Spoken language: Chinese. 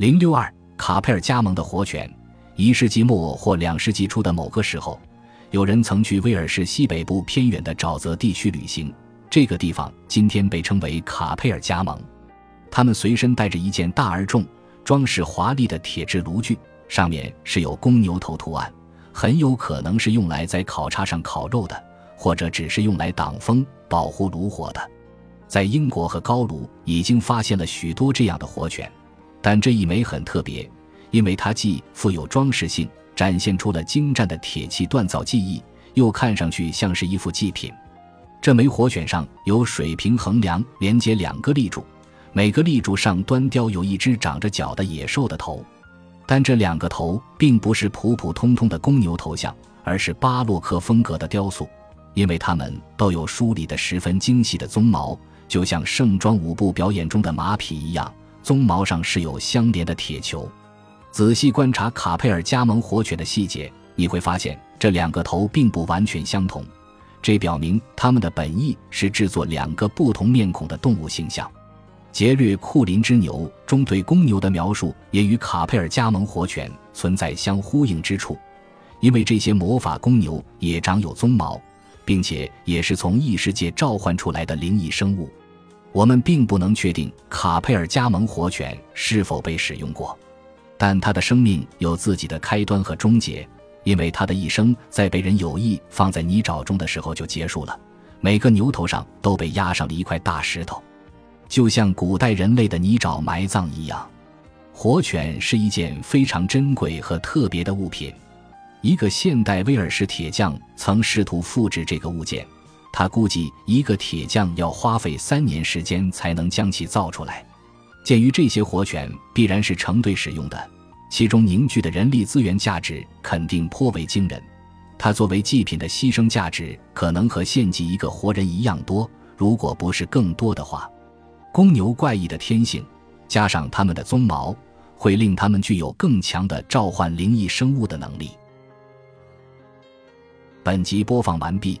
零六二卡佩尔加盟的活犬。一世纪末或两世纪初的某个时候，有人曾去威尔士西北部偏远的沼泽地区旅行。这个地方今天被称为卡佩尔加盟。他们随身带着一件大而重、装饰华丽的铁制炉具，上面是有公牛头图案，很有可能是用来在烤叉上烤肉的，或者只是用来挡风、保护炉火的。在英国和高卢已经发现了许多这样的活犬，但这一枚很特别。因为它既富有装饰性，展现出了精湛的铁器锻造技艺，又看上去像是一副祭品。这枚活选上有水平横梁连接两个立柱，每个立柱上端雕有一只长着角的野兽的头。但这两个头并不是普普通通的公牛头像，而是巴洛克风格的雕塑，因为它们都有梳理的十分精细的鬃毛，就像盛装舞步表演中的马匹一样，鬃毛上是有相连的铁球。仔细观察卡佩尔加盟火犬的细节，你会发现这两个头并不完全相同，这表明他们的本意是制作两个不同面孔的动物形象。杰略库林之牛中对公牛的描述也与卡佩尔加盟火犬存在相呼应之处，因为这些魔法公牛也长有鬃毛，并且也是从异世界召唤出来的灵异生物。我们并不能确定卡佩尔加盟活犬是否被使用过。但他的生命有自己的开端和终结，因为他的一生在被人有意放在泥沼中的时候就结束了。每个牛头上都被压上了一块大石头，就像古代人类的泥沼埋葬一样。活犬是一件非常珍贵和特别的物品。一个现代威尔士铁匠曾试图复制这个物件，他估计一个铁匠要花费三年时间才能将其造出来。鉴于这些活犬必然是成对使用的，其中凝聚的人力资源价值肯定颇为惊人。它作为祭品的牺牲价值可能和献祭一个活人一样多，如果不是更多的话。公牛怪异的天性，加上它们的鬃毛，会令它们具有更强的召唤灵异生物的能力。本集播放完毕，